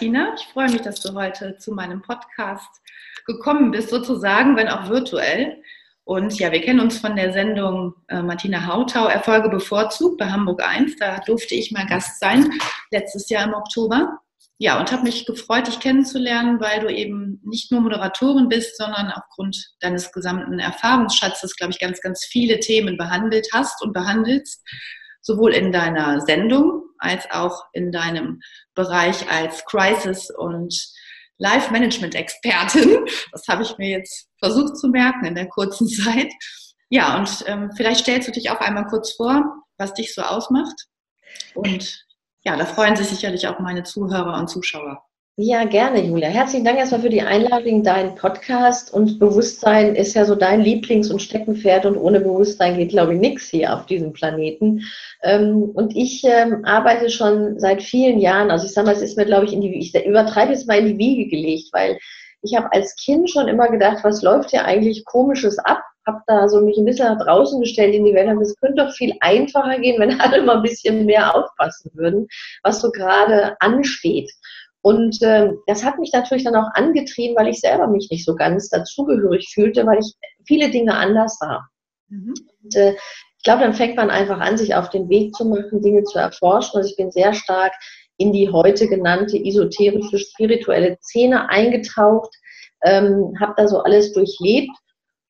Martina. Ich freue mich, dass du heute zu meinem Podcast gekommen bist, sozusagen, wenn auch virtuell. Und ja, wir kennen uns von der Sendung äh, Martina Hautau, Erfolge bevorzugt bei Hamburg 1. Da durfte ich mal Gast sein, letztes Jahr im Oktober. Ja, und habe mich gefreut, dich kennenzulernen, weil du eben nicht nur Moderatorin bist, sondern aufgrund deines gesamten Erfahrungsschatzes, glaube ich, ganz, ganz viele Themen behandelt hast und behandelst, sowohl in deiner Sendung als auch in deinem Bereich als Crisis- und Life-Management-Expertin. Das habe ich mir jetzt versucht zu merken in der kurzen Zeit. Ja, und ähm, vielleicht stellst du dich auch einmal kurz vor, was dich so ausmacht. Und ja, da freuen sich sicherlich auch meine Zuhörer und Zuschauer. Ja, gerne, Julia. Herzlichen Dank erstmal für die Einladung in deinen Podcast. Und Bewusstsein ist ja so dein Lieblings- und Steckenpferd. Und ohne Bewusstsein geht, glaube ich, nichts hier auf diesem Planeten. Ähm, und ich ähm, arbeite schon seit vielen Jahren, also ich sage mal, es ist mir, glaube ich, in die, ich übertreibe es mal in die Wiege gelegt, weil ich habe als Kind schon immer gedacht, was läuft hier eigentlich komisches ab? Habe da so mich ein bisschen nach draußen gestellt in die Welt und es könnte doch viel einfacher gehen, wenn alle mal ein bisschen mehr aufpassen würden, was so gerade ansteht. Und äh, das hat mich natürlich dann auch angetrieben, weil ich selber mich nicht so ganz dazugehörig fühlte, weil ich viele Dinge anders sah. Mhm. Und, äh, ich glaube, dann fängt man einfach an, sich auf den Weg zu machen, Dinge zu erforschen. Also ich bin sehr stark in die heute genannte esoterische, spirituelle Szene eingetaucht, ähm, habe da so alles durchlebt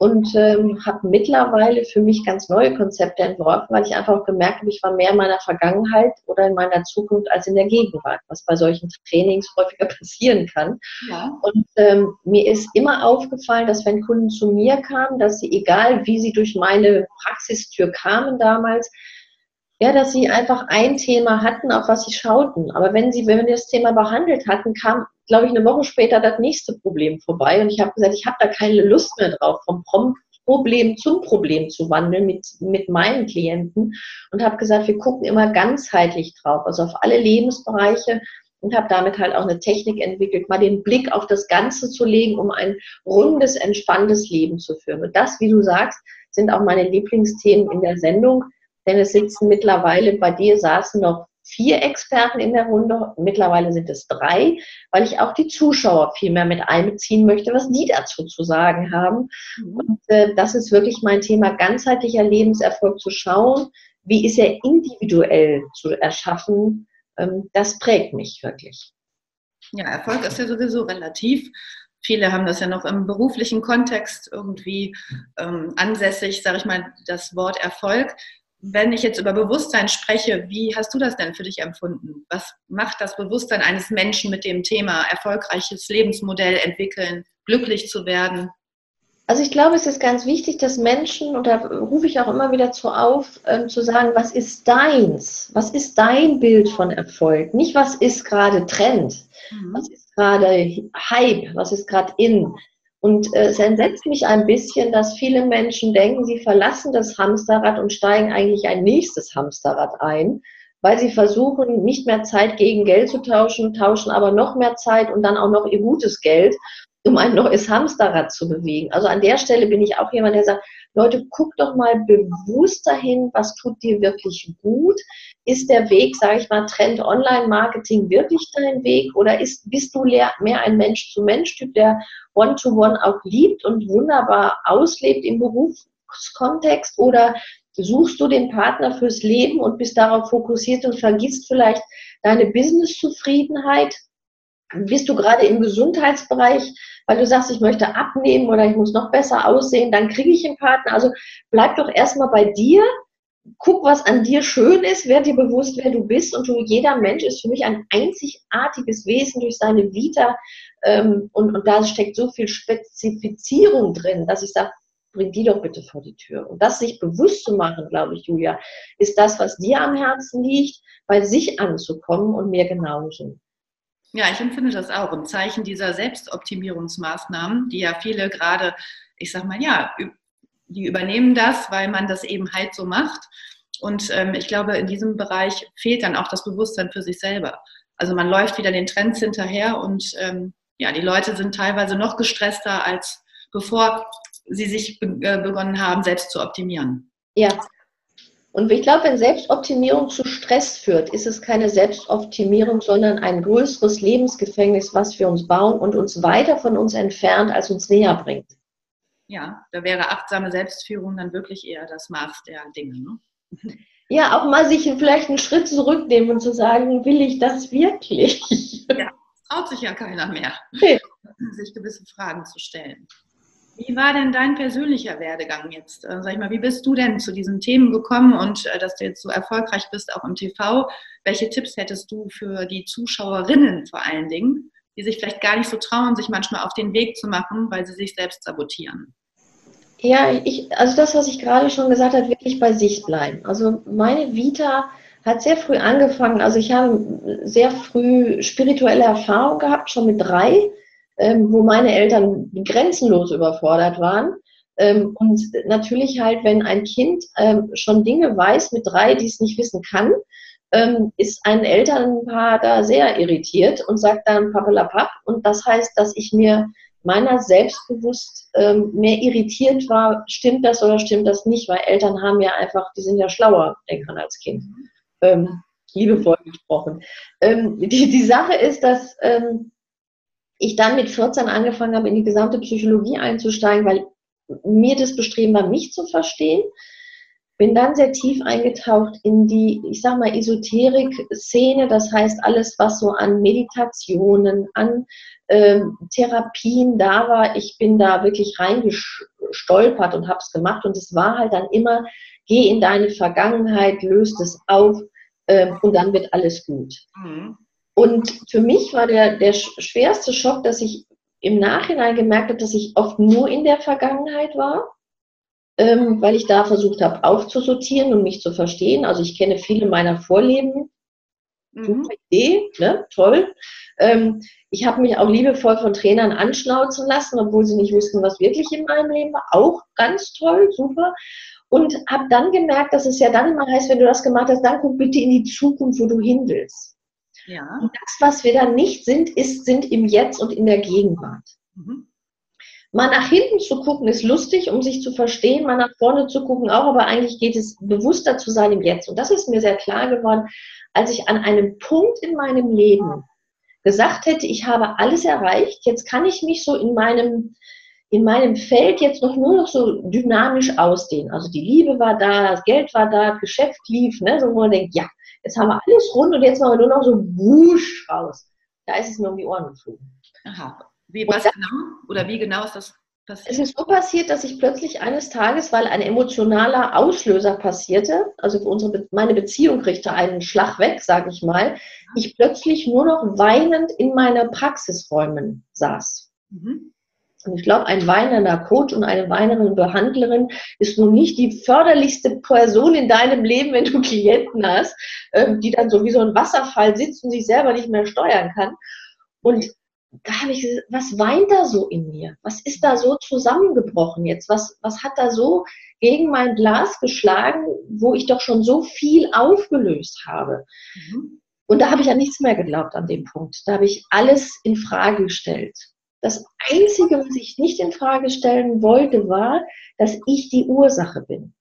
und ähm, habe mittlerweile für mich ganz neue Konzepte entworfen, weil ich einfach auch gemerkt habe, ich war mehr in meiner Vergangenheit oder in meiner Zukunft als in der Gegenwart, was bei solchen Trainings häufiger passieren kann. Ja. Und ähm, mir ist immer aufgefallen, dass wenn Kunden zu mir kamen, dass sie, egal wie sie durch meine Praxistür kamen damals, ja, dass sie einfach ein Thema hatten, auf was sie schauten. Aber wenn sie, wenn wir das Thema behandelt hatten, kam, glaube ich, eine Woche später das nächste Problem vorbei. Und ich habe gesagt, ich habe da keine Lust mehr drauf, vom Problem zum Problem zu wandeln mit, mit meinen Klienten. Und habe gesagt, wir gucken immer ganzheitlich drauf, also auf alle Lebensbereiche und habe damit halt auch eine Technik entwickelt, mal den Blick auf das Ganze zu legen, um ein rundes, entspanntes Leben zu führen. Und das, wie du sagst, sind auch meine Lieblingsthemen in der Sendung denn es sitzen mittlerweile, bei dir saßen noch vier Experten in der Runde, mittlerweile sind es drei, weil ich auch die Zuschauer viel mehr mit einbeziehen möchte, was die dazu zu sagen haben. Mhm. Und äh, das ist wirklich mein Thema, ganzheitlicher Lebenserfolg zu schauen, wie ist er individuell zu erschaffen, ähm, das prägt mich wirklich. Ja, Erfolg ist ja sowieso relativ. Viele haben das ja noch im beruflichen Kontext irgendwie ähm, ansässig, sage ich mal, das Wort Erfolg wenn ich jetzt über Bewusstsein spreche, wie hast du das denn für dich empfunden? Was macht das Bewusstsein eines Menschen mit dem Thema erfolgreiches Lebensmodell entwickeln, glücklich zu werden? Also ich glaube, es ist ganz wichtig, dass Menschen, und da rufe ich auch immer wieder zu auf, ähm, zu sagen, was ist deins? Was ist dein Bild von Erfolg? Nicht, was ist gerade Trend? Mhm. Was ist gerade Hype? Was ist gerade in? Und äh, es entsetzt mich ein bisschen, dass viele Menschen denken, sie verlassen das Hamsterrad und steigen eigentlich ein nächstes Hamsterrad ein, weil sie versuchen, nicht mehr Zeit gegen Geld zu tauschen, tauschen aber noch mehr Zeit und dann auch noch ihr gutes Geld, um ein neues Hamsterrad zu bewegen. Also an der Stelle bin ich auch jemand, der sagt, Leute, guck doch mal bewusst dahin, was tut dir wirklich gut. Ist der Weg, sage ich mal, Trend Online-Marketing wirklich dein Weg oder ist, bist du mehr ein Mensch-zu-Mensch-Typ, der One-to-One -one auch liebt und wunderbar auslebt im Berufskontext oder suchst du den Partner fürs Leben und bist darauf fokussiert und vergisst vielleicht deine Business-Zufriedenheit? Bist du gerade im Gesundheitsbereich, weil du sagst, ich möchte abnehmen oder ich muss noch besser aussehen, dann kriege ich einen Partner. Also bleib doch erstmal bei dir, guck, was an dir schön ist, werd dir bewusst, wer du bist. Und du, jeder Mensch ist für mich ein einzigartiges Wesen durch seine Vita. Ähm, und, und da steckt so viel Spezifizierung drin, dass ich sage, bring die doch bitte vor die Tür. Und das sich bewusst zu machen, glaube ich, Julia, ist das, was dir am Herzen liegt, bei sich anzukommen und mir genauso. Ja, ich empfinde das auch. Ein Zeichen dieser Selbstoptimierungsmaßnahmen, die ja viele gerade, ich sag mal, ja, die übernehmen das, weil man das eben halt so macht. Und ähm, ich glaube, in diesem Bereich fehlt dann auch das Bewusstsein für sich selber. Also man läuft wieder den Trends hinterher und ähm, ja, die Leute sind teilweise noch gestresster, als bevor sie sich be äh, begonnen haben, selbst zu optimieren. Ja, Und ich glaube, wenn Selbstoptimierung zu Stress führt, ist es keine Selbstoptimierung, sondern ein größeres Lebensgefängnis, was wir uns bauen und uns weiter von uns entfernt, als uns näher bringt. Ja, da wäre achtsame Selbstführung dann wirklich eher das Maß der Dinge. Ne? Ja, auch mal sich vielleicht einen Schritt zurücknehmen und zu sagen, will ich das wirklich? Ja, traut sich ja keiner mehr, nee. sich gewisse Fragen zu stellen. Wie war denn dein persönlicher Werdegang jetzt? Äh, sag ich mal, wie bist du denn zu diesen Themen gekommen und äh, dass du jetzt so erfolgreich bist, auch im TV? Welche Tipps hättest du für die Zuschauerinnen vor allen Dingen, die sich vielleicht gar nicht so trauen, sich manchmal auf den Weg zu machen, weil sie sich selbst sabotieren? Ja, ich, also das, was ich gerade schon gesagt habe, wirklich bei sich bleiben. Also meine Vita hat sehr früh angefangen. Also ich habe sehr früh spirituelle Erfahrung gehabt, schon mit drei ähm, wo meine Eltern grenzenlos überfordert waren. Ähm, und natürlich halt, wenn ein Kind ähm, schon Dinge weiß mit drei, die es nicht wissen kann, ähm, ist ein Elternpaar da sehr irritiert und sagt dann Pappelapapp. Und das heißt, dass ich mir meiner selbstbewusst ähm, mehr irritiert war, stimmt das oder stimmt das nicht, weil Eltern haben ja einfach, die sind ja schlauer, denkt man als Kind. Ähm, liebevoll gesprochen. Ähm, die, die Sache ist, dass ähm, ich dann mit 14 angefangen habe, in die gesamte Psychologie einzusteigen, weil mir das Bestreben war, mich zu verstehen. Bin dann sehr tief eingetaucht in die, ich sag mal, Esoterik-Szene, das heißt alles, was so an Meditationen, an ähm, Therapien da war. Ich bin da wirklich reingestolpert und habe es gemacht und es war halt dann immer, geh in deine Vergangenheit, löst es auf ähm, und dann wird alles gut. Mhm. Und für mich war der, der schwerste Schock, dass ich im Nachhinein gemerkt habe, dass ich oft nur in der Vergangenheit war, ähm, weil ich da versucht habe aufzusortieren und mich zu verstehen. Also ich kenne viele meiner Vorleben. Mhm. Super Idee, ne? toll. Ähm, ich habe mich auch liebevoll von Trainern anschnauzen lassen, obwohl sie nicht wussten, was wirklich in meinem Leben war. Auch ganz toll, super. Und habe dann gemerkt, dass es ja dann immer heißt, wenn du das gemacht hast, dann guck bitte in die Zukunft, wo du hin willst. Ja. Und das, was wir dann nicht sind, ist, sind im Jetzt und in der Gegenwart. Mhm. Mal nach hinten zu gucken ist lustig, um sich zu verstehen, mal nach vorne zu gucken auch, aber eigentlich geht es bewusster zu sein im Jetzt. Und das ist mir sehr klar geworden, als ich an einem Punkt in meinem Leben gesagt hätte, ich habe alles erreicht, jetzt kann ich mich so in meinem, in meinem Feld jetzt noch nur noch so dynamisch ausdehnen. Also die Liebe war da, das Geld war da, das Geschäft lief, ne, so wo man denkt, ja, Jetzt haben wir alles rund und jetzt machen wir nur noch so wusch raus. Da ist es mir um die Ohren geflogen. Aha. Wie, was das, genau? Oder wie genau ist das passiert? Es ist so passiert, dass ich plötzlich eines Tages, weil ein emotionaler Auslöser passierte, also unsere, meine Beziehung kriegte einen Schlag weg, sage ich mal, ich plötzlich nur noch weinend in meiner Praxisräumen saß. Mhm. Und ich glaube, ein weinender Coach und eine weinende Behandlerin ist nun nicht die förderlichste Person in deinem Leben, wenn du Klienten hast, ähm, die dann so wie so ein Wasserfall sitzt und sich selber nicht mehr steuern kann. Und da habe ich gesagt, was weint da so in mir? Was ist da so zusammengebrochen jetzt? Was, was hat da so gegen mein Glas geschlagen, wo ich doch schon so viel aufgelöst habe? Mhm. Und da habe ich an nichts mehr geglaubt an dem Punkt. Da habe ich alles in Frage gestellt. Das Einzige, was ich nicht in Frage stellen wollte, war, dass ich die Ursache bin.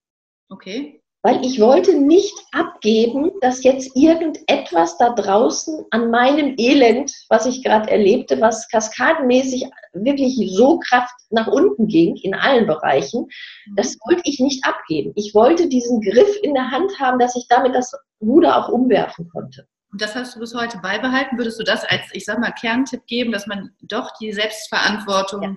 Okay. Weil ich wollte nicht abgeben, dass jetzt irgendetwas da draußen an meinem Elend, was ich gerade erlebte, was kaskadenmäßig wirklich so Kraft nach unten ging in allen Bereichen, das wollte ich nicht abgeben. Ich wollte diesen Griff in der Hand haben, dass ich damit das Ruder auch umwerfen konnte. Und das hast du bis heute beibehalten. Würdest du das als, ich sag mal, Kerntipp geben, dass man doch die Selbstverantwortung ja.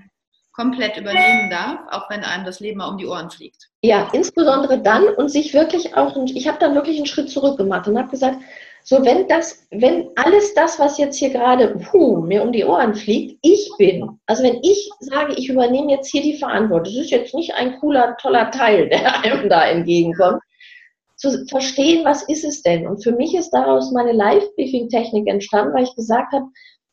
Komplett übernehmen darf, auch wenn einem das Leben mal um die Ohren fliegt? Ja, insbesondere dann und sich wirklich auch, ich habe dann wirklich einen Schritt zurück gemacht und habe gesagt, so wenn das, wenn alles das, was jetzt hier gerade puh, mir um die Ohren fliegt, ich bin, also wenn ich sage, ich übernehme jetzt hier die Verantwortung, das ist jetzt nicht ein cooler, toller Teil, der einem da entgegenkommt, zu verstehen, was ist es denn? Und für mich ist daraus meine Live-Briefing-Technik entstanden, weil ich gesagt habe,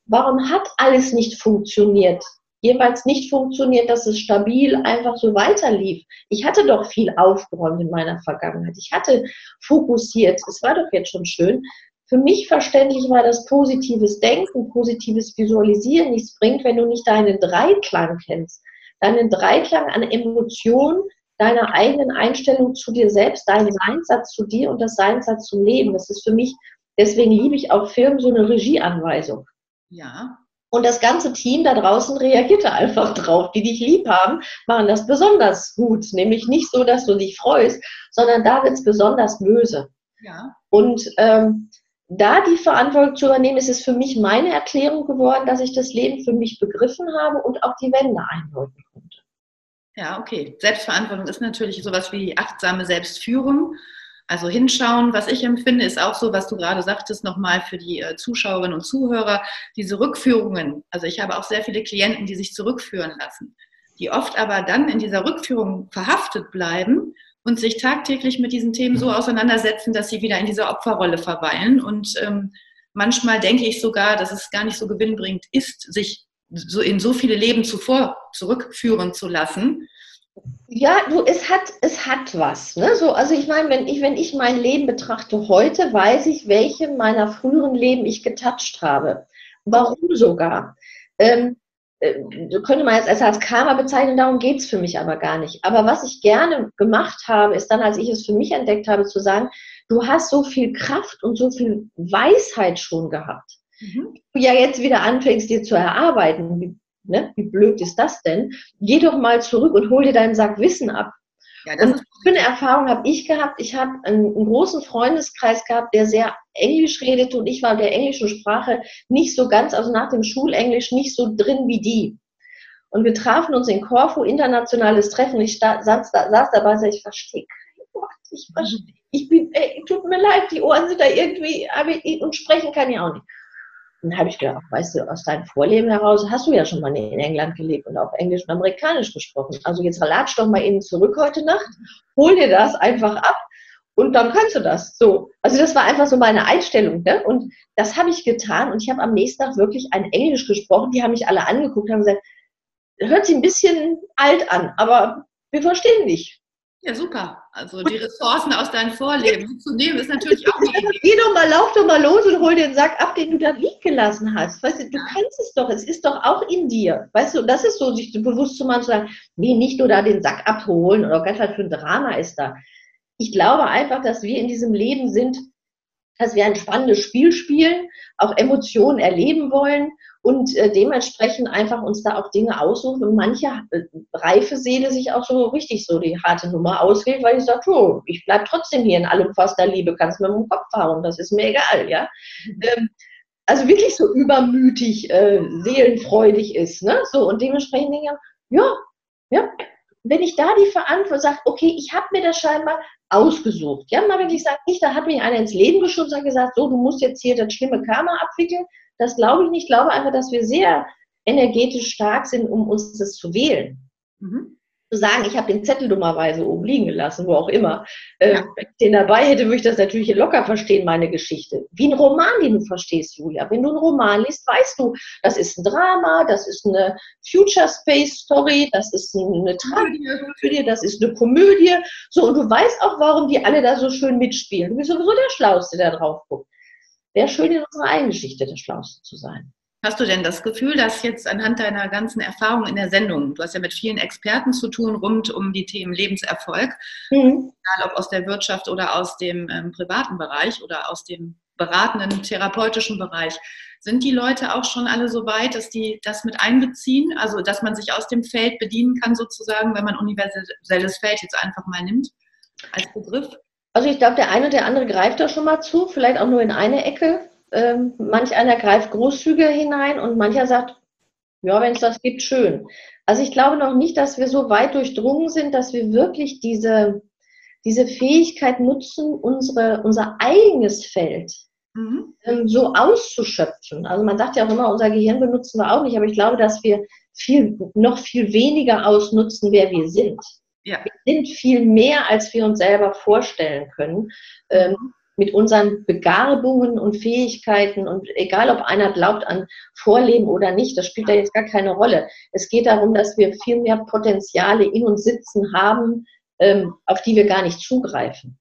warum hat alles nicht funktioniert? Jeweils nicht funktioniert, dass es stabil einfach so weiterlief. Ich hatte doch viel aufgeräumt in meiner Vergangenheit. Ich hatte fokussiert. Es war doch jetzt schon schön. Für mich verständlich war das positives Denken, positives Visualisieren nichts bringt, wenn du nicht deinen Dreiklang kennst. Deinen Dreiklang an Emotionen, deiner eigenen Einstellung zu dir selbst, deinen Seinsatz zu dir und das Seinsatz zum Leben. Das ist für mich, deswegen liebe ich auch Filmen, so eine Regieanweisung. Ja. Und das ganze Team da draußen reagierte einfach drauf. Die dich lieb haben, machen das besonders gut. Nämlich nicht so, dass du dich freust, sondern da wird es besonders böse. Ja. Und ähm, da die Verantwortung zu übernehmen, ist es für mich meine Erklärung geworden, dass ich das Leben für mich begriffen habe und auch die Wände einläuten konnte. Ja, okay. Selbstverantwortung ist natürlich sowas wie achtsame Selbstführung. Also hinschauen, was ich empfinde, ist auch so, was du gerade sagtest, nochmal für die äh, Zuschauerinnen und Zuhörer, diese Rückführungen. Also ich habe auch sehr viele Klienten, die sich zurückführen lassen, die oft aber dann in dieser Rückführung verhaftet bleiben und sich tagtäglich mit diesen Themen so auseinandersetzen, dass sie wieder in dieser Opferrolle verweilen. Und ähm, manchmal denke ich sogar, dass es gar nicht so gewinnbringend ist, sich so in so viele Leben zuvor zurückführen zu lassen. Ja, du, es hat, es hat was. Ne? So, also ich meine, wenn ich, wenn ich mein Leben betrachte heute, weiß ich, welche meiner früheren Leben ich getoucht habe. Warum sogar? Ähm, äh, könnte man jetzt als Karma bezeichnen, darum geht es für mich aber gar nicht. Aber was ich gerne gemacht habe, ist dann, als ich es für mich entdeckt habe, zu sagen, du hast so viel Kraft und so viel Weisheit schon gehabt. Mhm. Du ja jetzt wieder anfängst, dir zu erarbeiten, ne, wie blöd ist das denn? Geh doch mal zurück und hol dir deinen Sack Wissen ab. Ja, das und eine Erfahrung habe ich gehabt. Ich habe einen, einen, großen Freundeskreis gehabt, der sehr Englisch redete und ich war der englischen Sprache nicht so ganz, also nach dem Schulenglisch nicht so drin wie die. Und wir trafen uns in Korfu, internationales Treffen. Ich saß, saß dabei und sagte, ich verstehe kein Wort. Ich verstehe. Ich bin, ey, tut mir leid, die Ohren sind da irgendwie, aber ich, und sprechen kann ich auch nicht. Dann habe ich gedacht, weißt du, aus deinem Vorleben heraus hast du ja schon mal in England gelebt und auch Englisch und Amerikanisch gesprochen. Also jetzt latsch doch mal eben zurück heute Nacht, hol dir das einfach ab und dann kannst du das. So. Also das war einfach so meine Einstellung. Ne? Und das habe ich getan und ich habe am nächsten Tag wirklich ein Englisch gesprochen. Die haben mich alle angeguckt und haben gesagt, hört sich ein bisschen alt an, aber wir verstehen dich. Ja, super. Also die Ressourcen aus deinem Vorleben zu nehmen, ist natürlich auch eine Idee. Geh doch mal, lauf doch mal los und hol den Sack ab, den du da liegen gelassen hast. Weißt du, du ja. kannst es doch, es ist doch auch in dir. Weißt du, das ist so, sich bewusst zu machen, zu sagen, nee, nicht nur da den Sack abholen oder Gott, was für ein Drama ist da. Ich glaube einfach, dass wir in diesem Leben sind, dass wir ein spannendes Spiel spielen, auch Emotionen erleben wollen und äh, dementsprechend einfach uns da auch Dinge aussuchen und manche äh, reife Seele sich auch so richtig so die harte Nummer auswählt, weil ich sage, oh, ich bleibe trotzdem hier in allem der Liebe, kannst mir mit dem Kopf hauen, das ist mir egal, ja. Ähm, also wirklich so übermütig, äh, seelenfreudig ist, ne? So, und dementsprechend denke ich, ja, ja, wenn ich da die Verantwortung sage, okay, ich habe mir das scheinbar ausgesucht. Ja, mal wirklich sagt, nicht, da hat mich einer ins Leben geschubst und gesagt, so, du musst jetzt hier das schlimme Karma abwickeln, das glaube ich nicht. Ich glaube einfach, dass wir sehr energetisch stark sind, um uns das zu wählen. Mhm. Zu sagen, ich habe den Zettel dummerweise oben liegen gelassen, wo auch immer. Äh, ja. Wenn ich den dabei hätte, würde ich das natürlich locker verstehen, meine Geschichte. Wie ein Roman, den du verstehst, Julia. Wenn du einen Roman liest, weißt du, das ist ein Drama, das ist eine Future Space Story, das ist eine Tragödie, das ist eine Komödie. So, und du weißt auch, warum die alle da so schön mitspielen. Du bist sowieso der Schlauste, der drauf guckt wäre schön, in unserer eigenen Geschichte der Schlauste zu sein. Hast du denn das Gefühl, dass jetzt anhand deiner ganzen Erfahrungen in der Sendung, du hast ja mit vielen Experten zu tun rund um die Themen Lebenserfolg, mhm. egal ob aus der Wirtschaft oder aus dem ähm, privaten Bereich oder aus dem beratenden therapeutischen Bereich, sind die Leute auch schon alle so weit, dass die das mit einbeziehen? Also, dass man sich aus dem Feld bedienen kann, sozusagen, wenn man universelles Feld jetzt einfach mal nimmt als Begriff? Also ich glaube, der eine oder der andere greift da schon mal zu, vielleicht auch nur in eine Ecke. Ähm, manch einer greift großzügiger hinein und mancher sagt, ja, wenn es das gibt, schön. Also ich glaube noch nicht, dass wir so weit durchdrungen sind, dass wir wirklich diese, diese Fähigkeit nutzen, unsere, unser eigenes Feld mhm. ähm, so auszuschöpfen. Also man sagt ja auch immer, unser Gehirn benutzen wir auch nicht, aber ich glaube, dass wir viel, noch viel weniger ausnutzen, wer wir sind. Ja. Wir sind viel mehr, als wir uns selber vorstellen können. Ähm, mit unseren Begabungen und Fähigkeiten und egal, ob einer glaubt an Vorleben oder nicht, das spielt da jetzt gar keine Rolle. Es geht darum, dass wir viel mehr Potenziale in uns sitzen haben, ähm, auf die wir gar nicht zugreifen.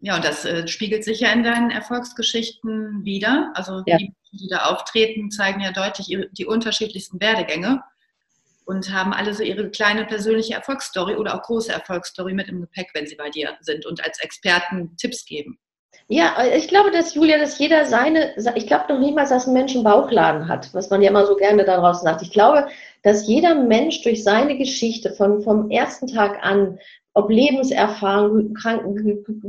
Ja, und das äh, spiegelt sich ja in deinen Erfolgsgeschichten wieder. Also ja. die, die da auftreten, zeigen ja deutlich die unterschiedlichsten Werdegänge. Und haben alle so ihre kleine persönliche Erfolgsstory oder auch große Erfolgsstory mit im Gepäck, wenn sie bei dir sind und als Experten Tipps geben. Ja, ich glaube, dass Julia, dass jeder seine, ich glaube noch niemals, dass ein Mensch einen Bauchladen hat, was man ja immer so gerne daraus sagt. Ich glaube, dass jeder Mensch durch seine Geschichte von, vom ersten Tag an, ob Lebenserfahrung,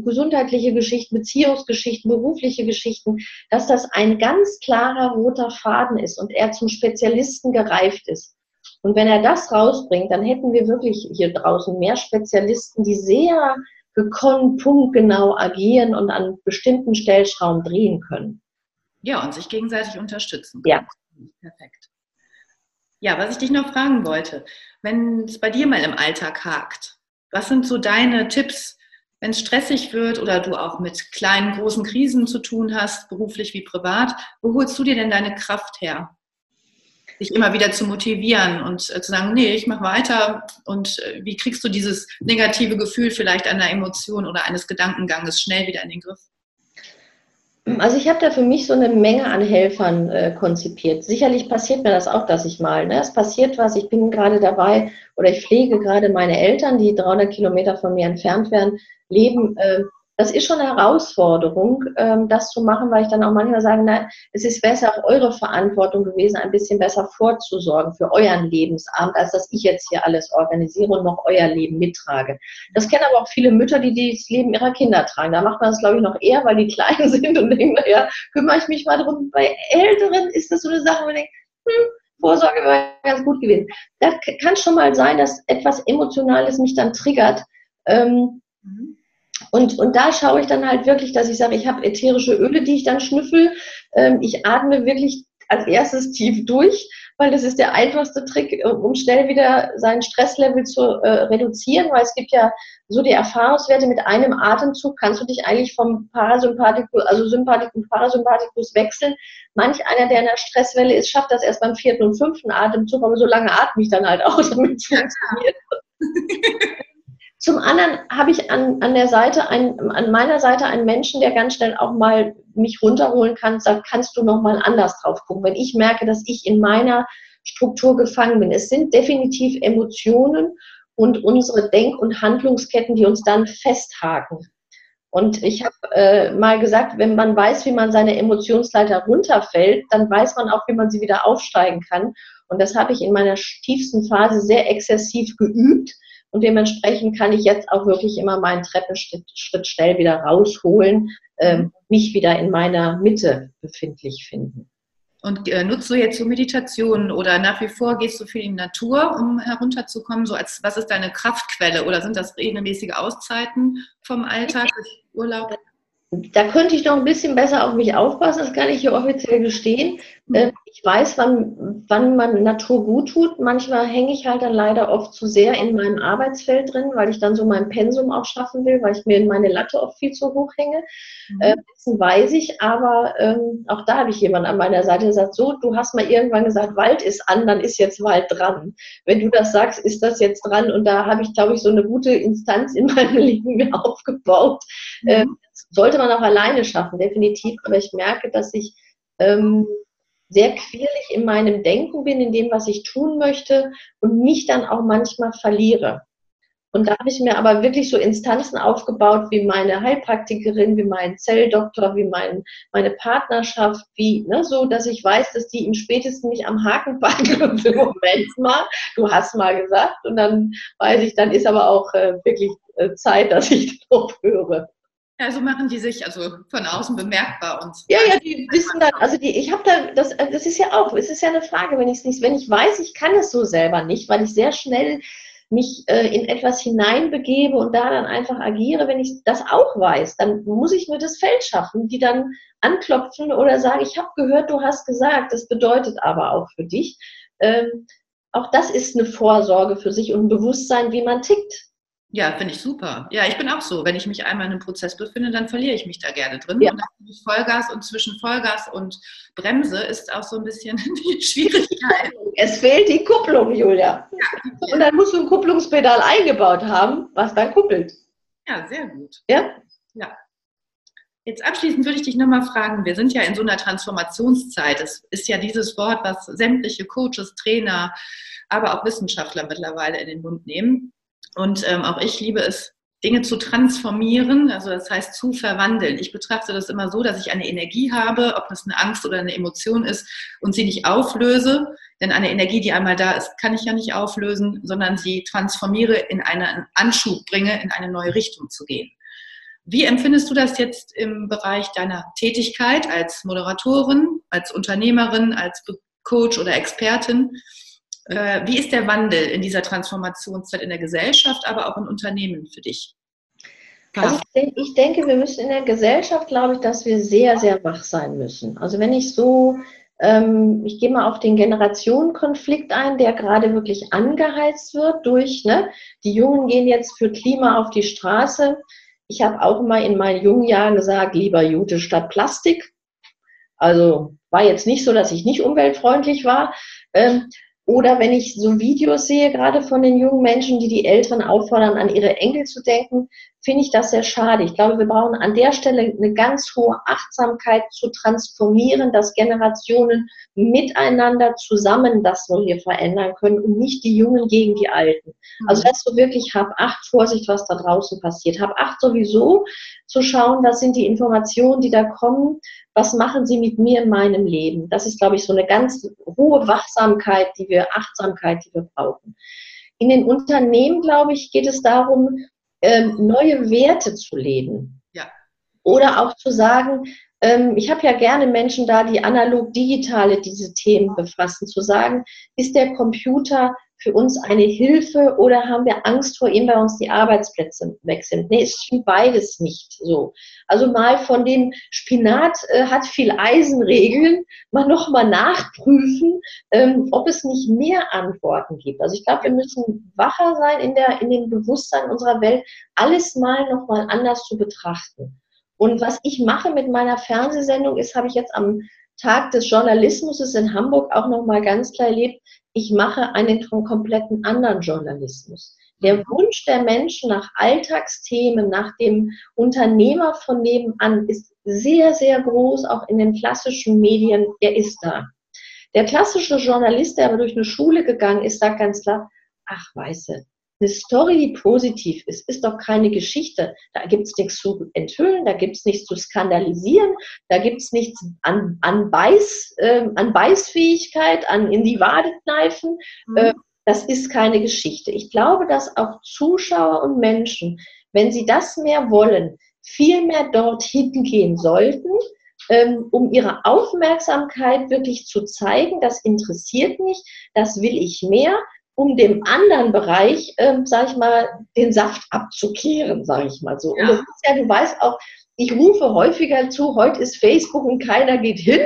gesundheitliche Geschichten, Beziehungsgeschichten, berufliche Geschichten, dass das ein ganz klarer roter Faden ist und er zum Spezialisten gereift ist. Und wenn er das rausbringt, dann hätten wir wirklich hier draußen mehr Spezialisten, die sehr gekonnt, punktgenau agieren und an bestimmten Stellschrauben drehen können. Ja, und sich gegenseitig unterstützen. Ja. Perfekt. Ja, was ich dich noch fragen wollte, wenn es bei dir mal im Alltag hakt, was sind so deine Tipps, wenn es stressig wird oder du auch mit kleinen, großen Krisen zu tun hast, beruflich wie privat, wo holst du dir denn deine Kraft her? Dich immer wieder zu motivieren und äh, zu sagen, nee, ich mache weiter. Und äh, wie kriegst du dieses negative Gefühl vielleicht einer Emotion oder eines Gedankenganges schnell wieder in den Griff? Also ich habe da für mich so eine Menge an Helfern äh, konzipiert. Sicherlich passiert mir das auch, dass ich mal, ne, es passiert was, ich bin gerade dabei oder ich pflege gerade meine Eltern, die 300 Kilometer von mir entfernt werden, leben äh, das ist schon eine Herausforderung, ähm, das zu machen, weil ich dann auch manchmal sage, na, es ist besser auch eure Verantwortung gewesen, ein bisschen besser vorzusorgen für euren Lebensabend, als dass ich jetzt hier alles organisiere und noch euer Leben mittrage. Das kennen aber auch viele Mütter, die das Leben ihrer Kinder tragen. Da macht man das, glaube ich, noch eher, weil die klein sind und denken, naja, kümmere ich mich mal drum. Bei Älteren ist das so eine Sache, wo man denkt, hm, Vorsorge wäre ganz gut gewesen. Das kann schon mal sein, dass etwas Emotionales mich dann triggert. Ähm, mhm und, und da schaue ich dann halt wirklich, dass ich sage, ich habe ätherische Öle, die ich dann schnüffel. Ähm, ich atme wirklich als erstes tief durch, weil das ist der einfachste Trick, um schnell wieder sein Stresslevel zu äh, reduzieren, weil es gibt ja so die Erfahrungswerte mit einem Atemzug kannst du dich eigentlich vom Parasympathikus, also Sympathikus, Parasympathikus wechseln. Manch einer, der in der Stresswelle ist, schafft das erst beim vierten und fünften Atemzug, aber so lange atme ich dann halt auch, damit es funktioniert. Zum anderen habe ich an, an der Seite, ein, an meiner Seite einen Menschen, der ganz schnell auch mal mich runterholen kann, sagt, kannst du noch mal anders drauf gucken, wenn ich merke, dass ich in meiner Struktur gefangen bin. Es sind definitiv Emotionen und unsere Denk- und Handlungsketten, die uns dann festhaken. Und ich habe äh, mal gesagt, wenn man weiß, wie man seine Emotionsleiter runterfällt, dann weiß man auch, wie man sie wieder aufsteigen kann. Und das habe ich in meiner tiefsten Phase sehr exzessiv geübt und dementsprechend kann ich jetzt auch wirklich immer meinen Treppenschritt Schritt schnell wieder rausholen, ähm, mich wieder in meiner Mitte befindlich finden. Und äh, nutzt du jetzt so Meditationen oder nach wie vor gehst du viel in die Natur, um herunterzukommen? So als was ist deine Kraftquelle oder sind das regelmäßige Auszeiten vom Alltag, Urlaub? Da könnte ich noch ein bisschen besser auf mich aufpassen, das kann ich hier offiziell gestehen. Mhm. Ähm, ich weiß, wann, wann man Natur gut tut. Manchmal hänge ich halt dann leider oft zu sehr in meinem Arbeitsfeld drin, weil ich dann so mein Pensum auch schaffen will, weil ich mir in meine Latte oft viel zu hoch hänge. Mhm. Äh, dessen weiß ich, aber ähm, auch da habe ich jemanden an meiner Seite, der sagt, so, du hast mal irgendwann gesagt, Wald ist an, dann ist jetzt Wald dran. Wenn du das sagst, ist das jetzt dran. Und da habe ich, glaube ich, so eine gute Instanz in meinem Leben mir aufgebaut. Mhm. Sollte man auch alleine schaffen, definitiv. Aber ich merke, dass ich ähm, sehr quirlig in meinem Denken bin, in dem, was ich tun möchte und mich dann auch manchmal verliere. Und da habe ich mir aber wirklich so Instanzen aufgebaut, wie meine Heilpraktikerin, wie mein Zelldoktor, wie mein, meine Partnerschaft, wie, ne, so, dass ich weiß, dass die im spätesten nicht am Haken packen und im Moment mal, du hast mal gesagt, und dann weiß ich, dann ist aber auch äh, wirklich äh, Zeit, dass ich drauf höre. Ja, so machen die sich also von außen bemerkbar und. Ja, ja, die wissen dann, also die, ich habe da, das, das ist ja auch, es ist ja eine Frage, wenn ich es nicht, wenn ich weiß, ich kann es so selber nicht, weil ich sehr schnell mich äh, in etwas hineinbegebe und da dann einfach agiere, wenn ich das auch weiß, dann muss ich mir das Feld schaffen, die dann anklopfen oder sagen, ich habe gehört, du hast gesagt, das bedeutet aber auch für dich. Ähm, auch das ist eine Vorsorge für sich und ein Bewusstsein, wie man tickt. Ja, finde ich super. Ja, ich bin auch so. Wenn ich mich einmal in einem Prozess befinde, dann verliere ich mich da gerne drin. Ja. Und dann Vollgas und zwischen Vollgas und Bremse ist auch so ein bisschen die Schwierigkeit. Es fehlt die Kupplung, Julia. Ja. Und dann musst du ein Kupplungspedal eingebaut haben, was dann kuppelt. Ja, sehr gut. Ja? Ja. Jetzt abschließend würde ich dich nochmal fragen, wir sind ja in so einer Transformationszeit. Es ist ja dieses Wort, was sämtliche Coaches, Trainer, aber auch Wissenschaftler mittlerweile in den Mund nehmen. Und ähm, auch ich liebe es, Dinge zu transformieren, also das heißt zu verwandeln. Ich betrachte das immer so, dass ich eine Energie habe, ob das eine Angst oder eine Emotion ist, und sie nicht auflöse. Denn eine Energie, die einmal da ist, kann ich ja nicht auflösen, sondern sie transformiere, in einen Anschub bringe, in eine neue Richtung zu gehen. Wie empfindest du das jetzt im Bereich deiner Tätigkeit als Moderatorin, als Unternehmerin, als Coach oder Expertin? Äh, wie ist der Wandel in dieser Transformationszeit in der Gesellschaft, aber auch in Unternehmen für dich? Also ich, denke, ich denke, wir müssen in der Gesellschaft, glaube ich, dass wir sehr, sehr wach sein müssen. Also wenn ich so, ähm, ich gehe mal auf den Generationenkonflikt ein, der gerade wirklich angeheizt wird durch, ne, die Jungen gehen jetzt für Klima auf die Straße. Ich habe auch mal in meinen jungen Jahren gesagt, lieber Jute statt Plastik. Also war jetzt nicht so, dass ich nicht umweltfreundlich war. Oder wenn ich so Videos sehe, gerade von den jungen Menschen, die die Eltern auffordern, an ihre Enkel zu denken, finde ich das sehr schade. Ich glaube, wir brauchen an der Stelle eine ganz hohe Achtsamkeit zu transformieren, dass Generationen miteinander zusammen das so hier verändern können und nicht die Jungen gegen die Alten. Also, dass du wirklich hab Acht, Vorsicht, was da draußen passiert. Hab Acht sowieso zu schauen, was sind die Informationen, die da kommen, was machen sie mit mir in meinem Leben? Das ist, glaube ich, so eine ganz hohe Wachsamkeit, die wir, Achtsamkeit, die wir brauchen. In den Unternehmen, glaube ich, geht es darum, ähm, neue Werte zu leben. Ja. Oder auch zu sagen, ähm, ich habe ja gerne Menschen da, die analog digitale diese Themen befassen, zu sagen, ist der Computer für uns eine Hilfe oder haben wir Angst vor ihm, weil uns die Arbeitsplätze weg sind? Nee, es stimmt beides nicht so. Also mal von dem Spinat äh, hat viel Eisenregeln, mal nochmal nachprüfen, ähm, ob es nicht mehr Antworten gibt. Also ich glaube, wir müssen wacher sein in, der, in dem Bewusstsein unserer Welt, alles mal nochmal anders zu betrachten. Und was ich mache mit meiner Fernsehsendung ist, habe ich jetzt am Tag des Journalismus in Hamburg auch nochmal ganz klar erlebt, ich mache einen kompletten anderen Journalismus. Der mhm. Wunsch der Menschen nach Alltagsthemen, nach dem Unternehmer von nebenan ist sehr, sehr groß, auch in den klassischen Medien, der ist da. Der klassische Journalist, der aber durch eine Schule gegangen ist, sagt ganz klar, ach, weiße, eine Story, die positiv ist, ist doch keine Geschichte. Da gibt es nichts zu enthüllen, da gibt es nichts zu skandalisieren, da gibt es nichts an, an, Beiß, äh, an Beißfähigkeit, an in die Wade kneifen. Mhm. Äh, das ist keine Geschichte. Ich glaube, dass auch Zuschauer und Menschen, wenn sie das mehr wollen, viel mehr dorthin gehen sollten, ähm, um ihre Aufmerksamkeit wirklich zu zeigen, das interessiert mich, das will ich mehr, um dem anderen Bereich, ähm, sage ich mal, den Saft abzukehren, sage ich mal so. Ja. Und das ist ja, du weißt auch, ich rufe häufiger zu, heute ist Facebook und keiner geht hin.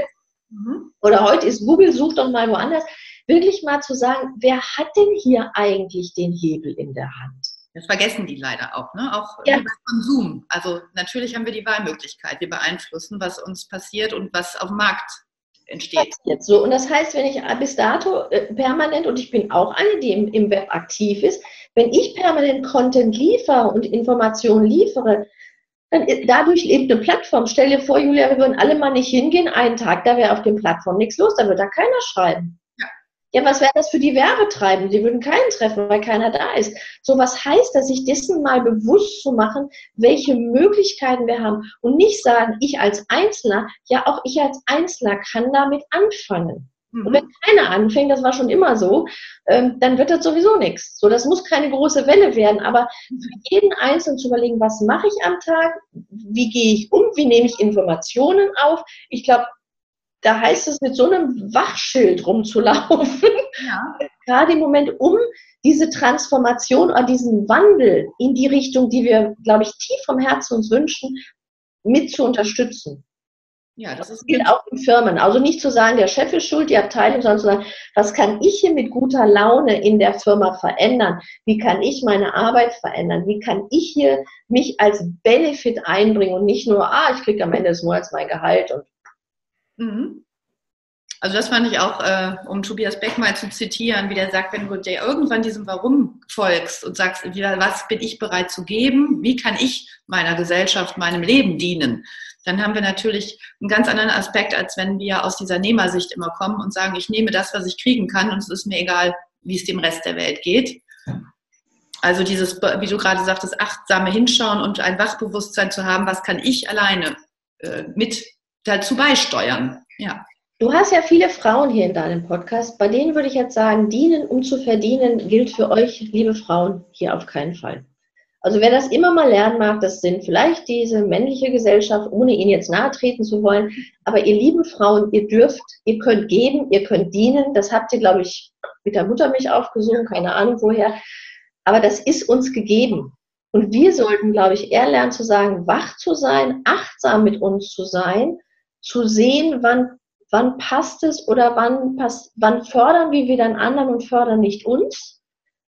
Mhm. Oder heute ist Google, such doch mal woanders. Wirklich mal zu sagen, wer hat denn hier eigentlich den Hebel in der Hand? Das vergessen die leider auch, ne? Auch ja. über Konsum. Also natürlich haben wir die Wahlmöglichkeit. Wir beeinflussen, was uns passiert und was auf dem Markt entsteht. So, und das heißt, wenn ich bis dato äh, permanent, und ich bin auch eine, die im, im Web aktiv ist, wenn ich permanent Content liefere und Informationen liefere, dann dadurch lebt eine Plattform. Stell dir vor, Julia, wir würden alle mal nicht hingehen, einen Tag, da wäre auf dem Plattform nichts los, da würde da keiner schreiben. Ja, was wäre das für die Werbetreibenden? Die würden keinen treffen, weil keiner da ist. So, was heißt das, sich dessen mal bewusst zu machen, welche Möglichkeiten wir haben und nicht sagen, ich als Einzelner, ja, auch ich als Einzelner kann damit anfangen. Mhm. Und wenn keiner anfängt, das war schon immer so, ähm, dann wird das sowieso nichts. So, das muss keine große Welle werden, aber für jeden Einzelnen zu überlegen, was mache ich am Tag, wie gehe ich um, wie nehme ich Informationen auf. Ich glaube, da heißt es, mit so einem Wachschild rumzulaufen, ja. gerade im Moment, um diese Transformation oder diesen Wandel in die Richtung, die wir, glaube ich, tief vom Herzen uns wünschen, mit zu unterstützen. Ja, das, das gilt auch in Firmen. Also nicht zu sagen, der Chef ist schuld, die Abteilung, sondern zu sagen, was kann ich hier mit guter Laune in der Firma verändern? Wie kann ich meine Arbeit verändern? Wie kann ich hier mich als Benefit einbringen und nicht nur, ah, ich kriege am Ende des Monats mein Gehalt und Mhm. Also das fand ich auch, äh, um Tobias Beck mal zu zitieren, wie der sagt, wenn du dir irgendwann diesem Warum folgst und sagst, was bin ich bereit zu geben, wie kann ich meiner Gesellschaft, meinem Leben dienen, dann haben wir natürlich einen ganz anderen Aspekt, als wenn wir aus dieser Nehmersicht immer kommen und sagen, ich nehme das, was ich kriegen kann und es ist mir egal, wie es dem Rest der Welt geht. Also dieses, wie du gerade sagtest, achtsame Hinschauen und ein Wachbewusstsein zu haben, was kann ich alleine äh, mit dazu beisteuern. Ja. Du hast ja viele Frauen hier in deinem Podcast. Bei denen würde ich jetzt sagen, dienen um zu verdienen gilt für euch, liebe Frauen, hier auf keinen Fall. Also wer das immer mal lernen mag, das sind vielleicht diese männliche Gesellschaft, ohne ihnen jetzt nahe treten zu wollen. Aber ihr lieben Frauen, ihr dürft, ihr könnt geben, ihr könnt dienen. Das habt ihr, glaube ich, mit der Muttermilch aufgesungen, keine Ahnung woher. Aber das ist uns gegeben. Und wir sollten, glaube ich, eher lernen zu sagen, wach zu sein, achtsam mit uns zu sein, zu sehen, wann, wann passt es oder wann, passt, wann fördern wir wieder einen anderen und fördern nicht uns.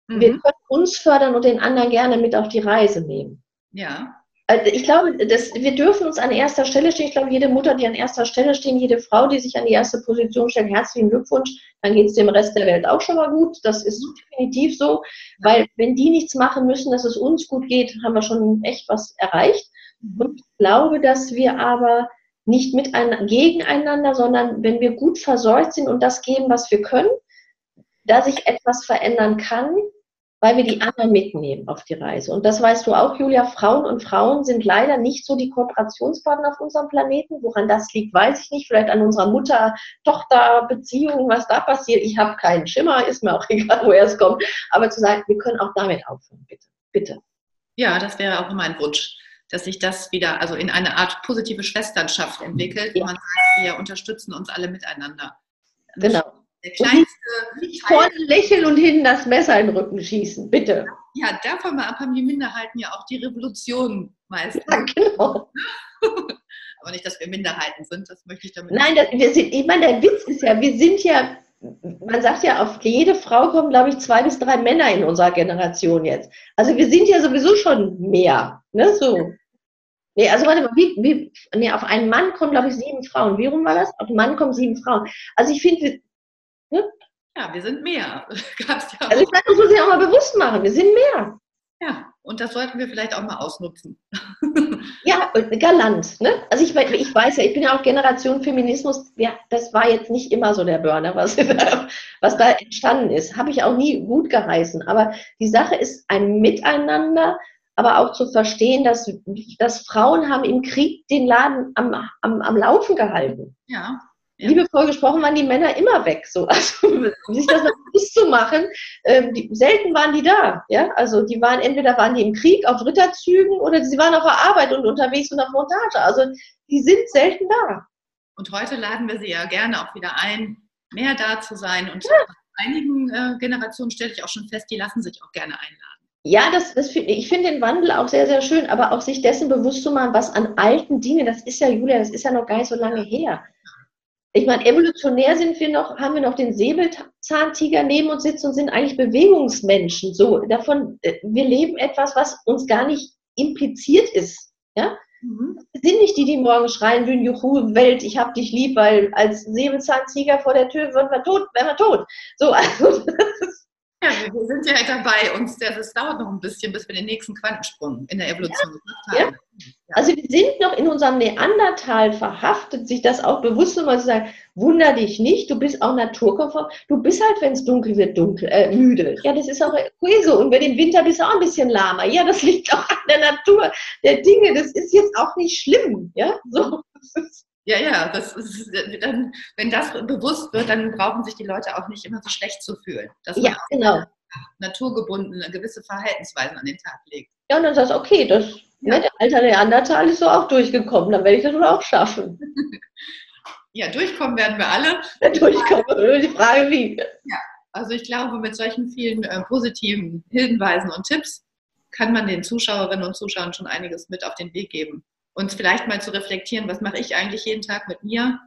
Mhm. Wir können uns fördern und den anderen gerne mit auf die Reise nehmen. Ja. Also ich glaube, das, wir dürfen uns an erster Stelle stehen. Ich glaube, jede Mutter, die an erster Stelle steht, jede Frau, die sich an die erste Position stellt, herzlichen Glückwunsch. Dann geht es dem Rest der Welt auch schon mal gut. Das ist definitiv so, weil wenn die nichts machen müssen, dass es uns gut geht, haben wir schon echt was erreicht. Mhm. Und ich glaube, dass wir aber nicht mit ein, gegeneinander, sondern wenn wir gut versorgt sind und das geben, was wir können, da sich etwas verändern kann, weil wir die anderen mitnehmen auf die Reise. Und das weißt du auch, Julia, Frauen und Frauen sind leider nicht so die Kooperationspartner auf unserem Planeten. Woran das liegt, weiß ich nicht. Vielleicht an unserer Mutter-Tochter-Beziehung, was da passiert. Ich habe keinen Schimmer, ist mir auch egal, woher es kommt. Aber zu sagen, wir können auch damit aufhören, bitte. Bitte. Ja, das wäre auch mein Wunsch, dass sich das wieder also in eine Art positive Schwesternschaft entwickelt, ja. wo man sagt, wir unterstützen uns alle miteinander. Genau. Der kleinste. Nicht vorne lächeln und hinten das Messer in den Rücken schießen, bitte. Ja, davon mal ab haben die Minderheiten ja auch die Revolution meistens. Ja, genau. Aber nicht, dass wir Minderheiten sind, das möchte ich damit Nein, das, wir sind, ich meine, der Witz ist ja, wir sind ja, man sagt ja, auf jede Frau kommen, glaube ich, zwei bis drei Männer in unserer Generation jetzt. Also wir sind ja sowieso schon mehr. Ne, so. Nee, also warte mal, wie, wie, nee, auf einen Mann kommen, glaube ich, sieben Frauen. Wie rum war das? Auf einen Mann kommen sieben Frauen. Also ich finde, Ne? Ja, wir sind mehr. Gab's ja also ich meine, das muss ich auch mal bewusst machen. Wir sind mehr. Ja, und das sollten wir vielleicht auch mal ausnutzen. ja, galant. Ne? Also ich, ich weiß ja, ich bin ja auch Generation Feminismus. Ja, das war jetzt nicht immer so der Burner, was, was da entstanden ist. Habe ich auch nie gut geheißen. Aber die Sache ist ein Miteinander, aber auch zu verstehen, dass, dass Frauen haben im Krieg den Laden am, am, am Laufen gehalten. Ja ja. liebevoll gesprochen, waren die Männer immer weg. So. Also, um sich das bewusst zu machen, ähm, die, selten waren die da. Ja? Also die waren entweder waren die im Krieg auf Ritterzügen oder sie waren auf der Arbeit und unterwegs und auf Montage. Also die sind selten da. Und heute laden wir sie ja gerne auch wieder ein, mehr da zu sein. Und ja. einigen äh, Generationen stelle ich auch schon fest, die lassen sich auch gerne einladen. Ja, das, das find, ich finde den Wandel auch sehr, sehr schön, aber auch sich dessen bewusst zu machen, was an alten Dingen, das ist ja, Julia, das ist ja noch gar nicht so lange her. Ich meine, evolutionär sind wir noch, haben wir noch den Säbelzahntiger neben uns sitzen und sind eigentlich Bewegungsmenschen. So, davon, äh, wir leben etwas, was uns gar nicht impliziert ist. Ja? Mhm. Wir sind nicht die, die morgen schreien würden, Juhu, Welt, ich hab dich lieb, weil als Säbelzahntiger vor der Tür würden wir tot, wären wir tot. So, also das ist ja, wir sind ja dabei, uns das dauert noch ein bisschen, bis wir den nächsten Quantensprung in der Evolution gemacht haben. Ja. Also wir sind noch in unserem Neandertal verhaftet, sich das auch bewusst zu machen, zu sagen, wunder dich nicht, du bist auch naturkonform, du bist halt, wenn es dunkel wird, dunkel, äh, müde. Ja, das ist auch okay so. Und wenn im Winter bist du auch ein bisschen lahmer. Ja, das liegt auch an der Natur der Dinge. Das ist jetzt auch nicht schlimm. Ja, so. Ja, ja, das ist, dann, wenn das bewusst wird, dann brauchen sich die Leute auch nicht immer so schlecht zu fühlen. Dass ja, genau. Naturgebunden gewisse Verhaltensweisen an den Tag legt. Ja, und dann sagst du, okay, das ja. ne, der alter Neandertal ist so auch durchgekommen, dann werde ich das wohl auch schaffen. ja, durchkommen werden wir alle. Ja, durchkommen, die Frage wie. Ja, also ich glaube, mit solchen vielen äh, positiven Hinweisen und Tipps kann man den Zuschauerinnen und Zuschauern schon einiges mit auf den Weg geben und vielleicht mal zu reflektieren, was mache ich eigentlich jeden Tag mit mir,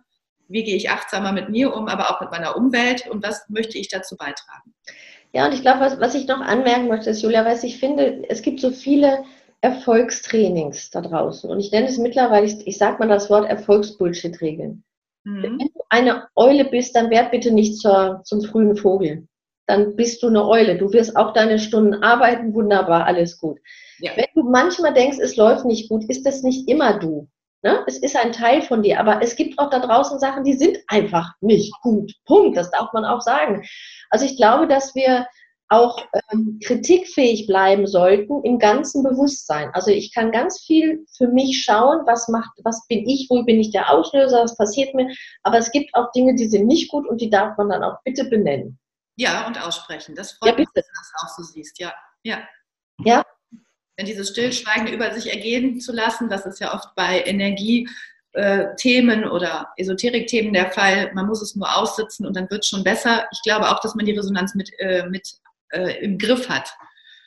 wie gehe ich achtsamer mit mir um, aber auch mit meiner Umwelt und was möchte ich dazu beitragen. Ja, und ich glaube, was, was ich noch anmerken möchte, ist, Julia, weil ich finde, es gibt so viele Erfolgstrainings da draußen und ich nenne es mittlerweile, ich, ich sage mal das Wort Erfolgsbullshit-Regeln. Mhm. Wenn du eine Eule bist, dann werd bitte nicht zur, zum frühen Vogel. Dann bist du eine Eule. Du wirst auch deine Stunden arbeiten, wunderbar, alles gut. Ja. Wenn du manchmal denkst, es läuft nicht gut, ist das nicht immer du. Ne? Es ist ein Teil von dir, aber es gibt auch da draußen Sachen, die sind einfach nicht gut. Punkt. Das darf man auch sagen. Also ich glaube, dass wir auch ähm, kritikfähig bleiben sollten im ganzen Bewusstsein. Also ich kann ganz viel für mich schauen, was macht, was bin ich, wo bin ich der Auslöser, was passiert mir. Aber es gibt auch Dinge, die sind nicht gut und die darf man dann auch bitte benennen. Ja, und aussprechen. Das freut ja, mich, dass du das auch so siehst. Ja, ja. Ja, denn dieses Stillschweigen über sich ergehen zu lassen, das ist ja oft bei Energiethemen oder Esoterikthemen der Fall. Man muss es nur aussitzen und dann wird es schon besser. Ich glaube auch, dass man die Resonanz mit, äh, mit äh, im Griff hat.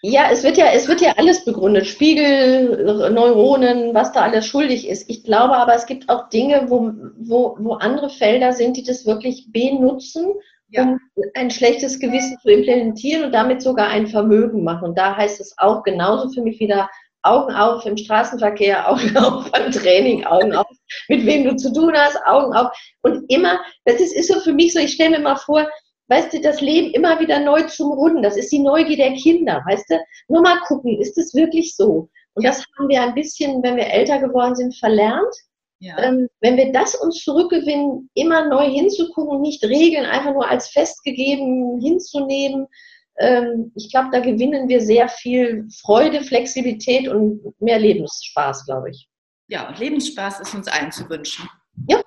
Ja, es wird ja, es wird ja alles begründet. Spiegel, Neuronen, was da alles schuldig ist. Ich glaube aber, es gibt auch Dinge, wo, wo, wo andere Felder sind, die das wirklich benutzen. Um ein schlechtes Gewissen zu implementieren und damit sogar ein Vermögen machen. Und da heißt es auch genauso für mich wieder Augen auf im Straßenverkehr, Augen auf beim Training, Augen auf, mit wem du zu tun hast, Augen auf. Und immer, das ist, ist so für mich so, ich stelle mir mal vor, weißt du, das Leben immer wieder neu zum Runden. Das ist die Neugier der Kinder, weißt du? Nur mal gucken, ist es wirklich so? Und das haben wir ein bisschen, wenn wir älter geworden sind, verlernt. Ja. Ähm, wenn wir das uns zurückgewinnen, immer neu hinzugucken, nicht Regeln einfach nur als festgegeben hinzunehmen, ähm, ich glaube, da gewinnen wir sehr viel Freude, Flexibilität und mehr Lebensspaß, glaube ich. Ja, und Lebensspaß ist uns allen zu wünschen. Ja.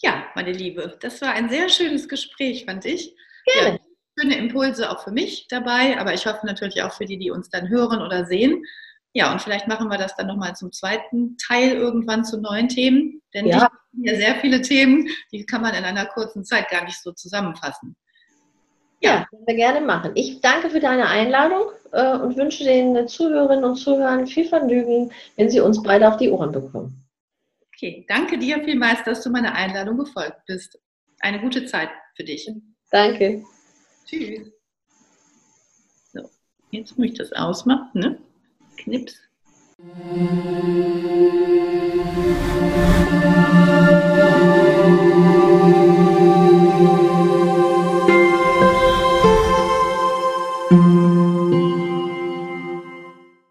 Ja, meine Liebe, das war ein sehr schönes Gespräch, fand ich. Gerne. Ja, schöne Impulse auch für mich dabei, aber ich hoffe natürlich auch für die, die uns dann hören oder sehen. Ja, und vielleicht machen wir das dann nochmal zum zweiten Teil irgendwann zu neuen Themen. Denn ja. die haben ja sehr viele Themen, die kann man in einer kurzen Zeit gar nicht so zusammenfassen. Ja, ja können wir gerne machen. Ich danke für deine Einladung äh, und wünsche den Zuhörerinnen und Zuhörern viel Vergnügen, wenn sie uns beide auf die Ohren bekommen. Okay, danke dir vielmals, dass du meiner Einladung gefolgt bist. Eine gute Zeit für dich. Danke. Tschüss. So, jetzt muss ich das ausmachen, ne? Knips. Musik